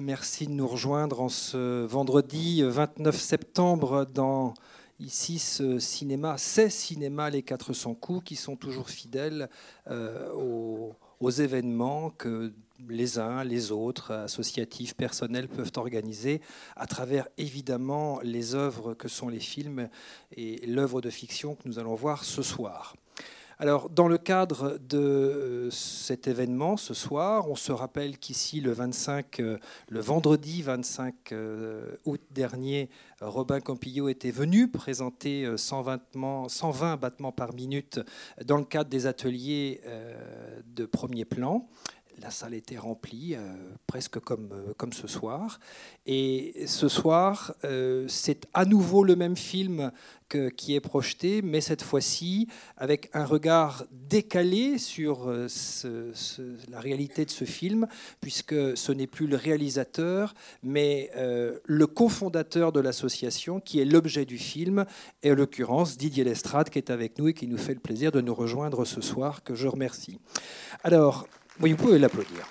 Merci de nous rejoindre en ce vendredi 29 septembre dans ici ce cinéma, ces cinémas Les 400 coups qui sont toujours fidèles euh, aux, événements que les uns, les autres, associatifs, personnels peuvent organiser à travers évidemment les œuvres que sont les films et l'œuvre de fiction que nous allons voir ce soir. Alors, dans le cadre de euh, cet événement ce soir, on se rappelle qu'ici, le 25, euh, le vendredi 25 euh, août dernier, Robin Campillo était venu présenter 120, 120 battements par minute dans le cadre des ateliers de premier plan la salle était remplie, euh, presque comme, euh, comme ce soir. Et ce soir, euh, c'est à nouveau le même film qui est projeté, mais cette fois-ci avec un regard décalé sur la réalité de ce film, puisque ce n'est plus le réalisateur, mais le cofondateur de l'association qui est l'objet du film, et en l'occurrence Didier Lestrade qui est avec nous et qui nous fait le plaisir de nous rejoindre ce soir, que je remercie. Alors, oui, vous pouvez l'applaudir.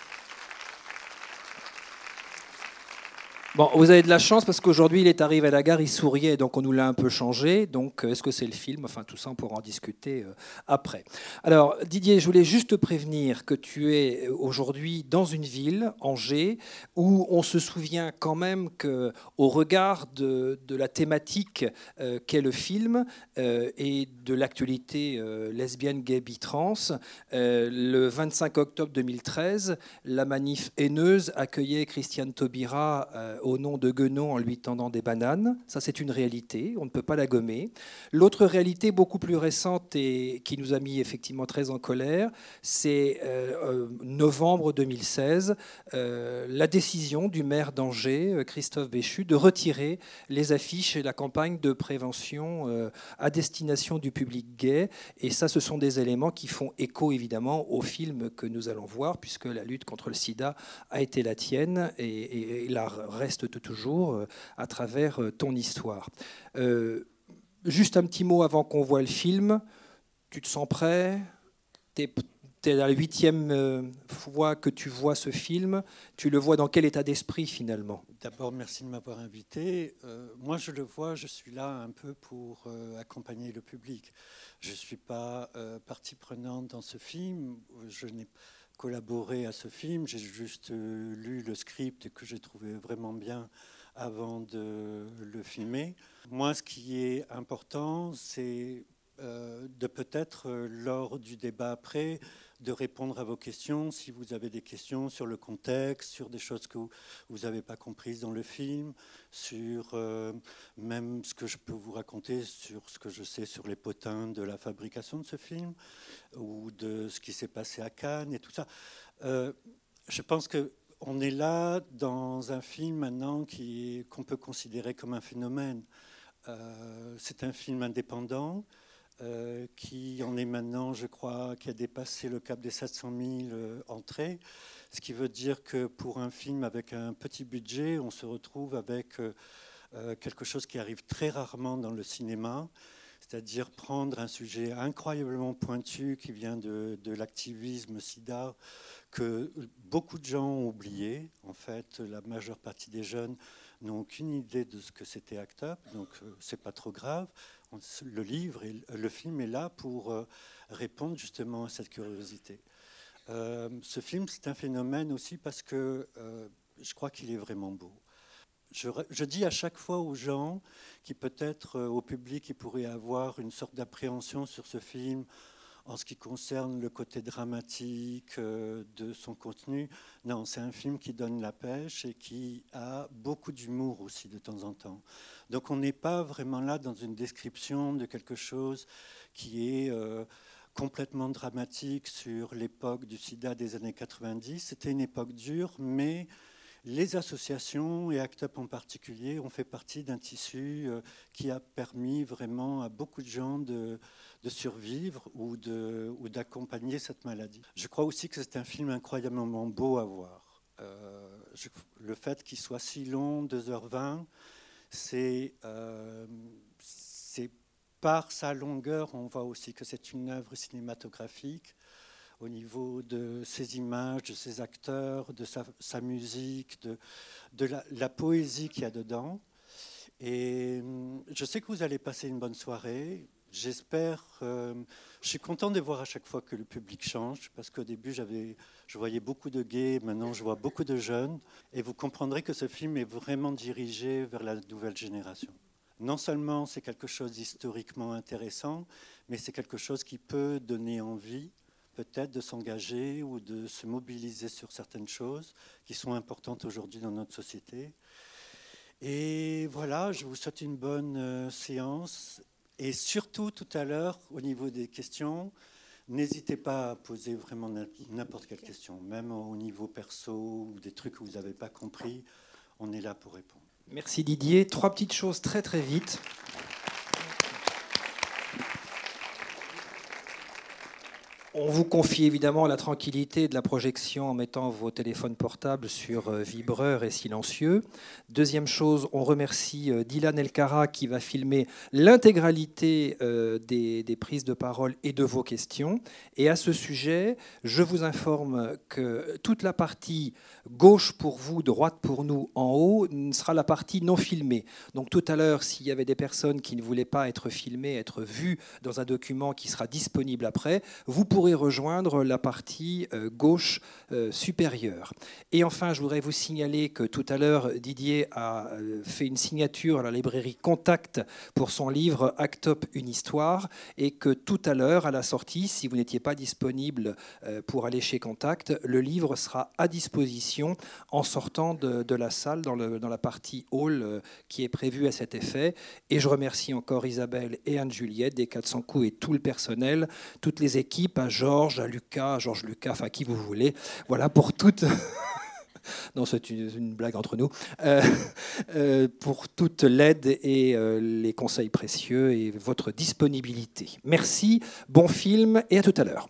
Bon, vous avez de la chance parce qu'aujourd'hui, il est arrivé à la gare, il souriait, donc on nous l'a un peu changé. Donc, euh, est-ce que c'est le film? Enfin, tout ça, on pourra en discuter euh, après. Alors, Didier, je voulais juste te prévenir que tu es euh, aujourd'hui dans une ville, Angers, où on se souvient quand même que, au regard de, la thématique qu'est le film et de l'actualité lesbienne, gay, bi, trans, le 25 octobre 2013, la manif haineuse accueillait Christiane Taubira au nom de Guenon en lui tendant des bananes. Ça, c'est une réalité, on ne peut pas la gommer. L'autre réalité, beaucoup plus récente et qui nous a mis effectivement très en colère, c'est euh, euh, novembre 2016, euh, la décision du maire d'Angers, Christophe Béchu, de retirer les affiches et la campagne de prévention à destination du public gay. Et ça, ce sont des éléments qui font écho évidemment au film que nous allons voir, puisque la lutte contre le sida a été la tienne et, et la reste toujours euh, à travers euh, ton histoire. Euh, juste un petit mot avant qu'on voit le film. Tu te sens prêt? Tu es, la huitième fois que tu vois ce film. Tu le vois dans quel état d'esprit finalement? D'abord, merci de m'avoir invité. moi, je le vois, je suis là un peu pour accompagner le public. Je ne suis pas partie prenante dans ce film. Je n'ai collaboré à ce film. J'ai juste euh, lu le script que j'ai trouvé vraiment bien avant de le filmer. Moi, ce qui est important, c'est euh, de peut-être, euh, lors du débat après, de répondre à vos questions, si vous avez des questions sur le contexte, sur des choses que vous n'avez pas comprises dans le film, sur euh, même ce que je peux vous raconter sur ce que je sais sur les potins de la fabrication de ce film, ou de ce qui s'est passé à Cannes et tout ça. Euh, je pense que on est là dans un film maintenant qu'on peut considérer comme un phénomène. Euh, c'est un film indépendant. Euh, qui en est maintenant, je crois, qui a dépassé le cap des 700 000 euh, entrées. Ce qui veut dire que pour un film avec un petit budget, on se retrouve avec euh, quelque chose qui arrive très rarement dans le cinéma, c'est-à-dire prendre un sujet incroyablement pointu qui vient de, de l'activisme SIDA, que beaucoup de gens ont oublié. En fait, la majeure partie des jeunes n'ont aucune idée de ce que c'était ACT UP, donc c'est pas trop grave le livre et le film est là pour euh, répondre justement à cette curiosité. Euh, ce film, c'est un phénomène aussi parce que euh, je crois qu'il est vraiment beau. Je, dis à chaque fois aux gens qui peut-être au public qui pourraient avoir une sorte d'appréhension sur ce film en ce qui concerne le côté dramatique de son contenu, non, c'est un film qui donne la pêche et qui a beaucoup d'humour aussi de temps en temps. Donc on n'est pas vraiment là dans une description de quelque chose qui est euh, complètement dramatique sur l'époque du sida des années 90. C'était une époque dure, mais les associations et ACT UP en particulier ont fait partie d'un tissu euh, qui a permis vraiment à beaucoup de gens de, survivre ou d'accompagner cette maladie. Je crois aussi que c'est un film incroyablement beau à voir. Euh, le fait qu'il soit si long, 2h20, euh, c'est par sa longueur, on voit aussi que c'est une œuvre cinématographique au niveau de ses images, de ses acteurs, de sa, musique, de, la, poésie qu'il y a dedans. Et hum, je sais que vous allez passer une bonne soirée. J'espère. Euh, je suis content de voir à chaque fois que le public change, parce qu'au début, je voyais beaucoup de gays, maintenant je vois beaucoup de jeunes. Et vous comprendrez que ce film est vraiment dirigé vers la nouvelle génération. Non seulement c'est quelque chose d'historiquement intéressant, mais c'est quelque chose qui peut donner envie peut-être de s'engager ou de se mobiliser sur certaines choses qui sont importantes aujourd'hui dans notre société. Et voilà, je vous souhaite une bonne euh, séance. Et surtout, tout à l'heure, au niveau des questions, n'hésitez pas à poser vraiment n'importe quelle question, même au niveau perso ou des trucs que vous n'avez pas compris. On est là pour répondre. Merci Didier. Trois petites choses très très vite. On vous confie évidemment la tranquillité de la projection en mettant vos téléphones portables sur euh, vibreur et silencieux. Deuxième chose, on remercie euh, Dylan Elkara qui va filmer l'intégralité euh, des, prises de parole et de vos questions. Et à ce sujet, je vous informe que toute la partie gauche pour vous, droite pour nous en haut sera la partie non filmée. Donc tout à l'heure, s'il y avait des personnes qui ne voulaient pas être filmées, être vues dans un document qui sera disponible après, vous pourrez pourrez rejoindre la partie euh, gauche euh, supérieure. Et enfin, je voudrais vous signaler que tout à l'heure, Didier a euh, fait une signature à la librairie Contact pour son livre Actop, une histoire, et que tout à l'heure, à la sortie, si vous n'étiez pas disponible pour aller chez Contact, le livre sera à disposition en sortant de, la salle dans, le, dans, la partie hall qui est prévue à cet effet. Et je remercie encore Isabelle et Anne-Juliette des 400 coups et tout le personnel, toutes les équipes, Georges, à Lucas, à Georges Lucas, enfin qui vous voulez. Voilà pour toute. non, c'est une, blague entre nous. Euh, euh, pour toute l'aide et euh, les conseils précieux et votre disponibilité. Merci, bon film et à tout à l'heure.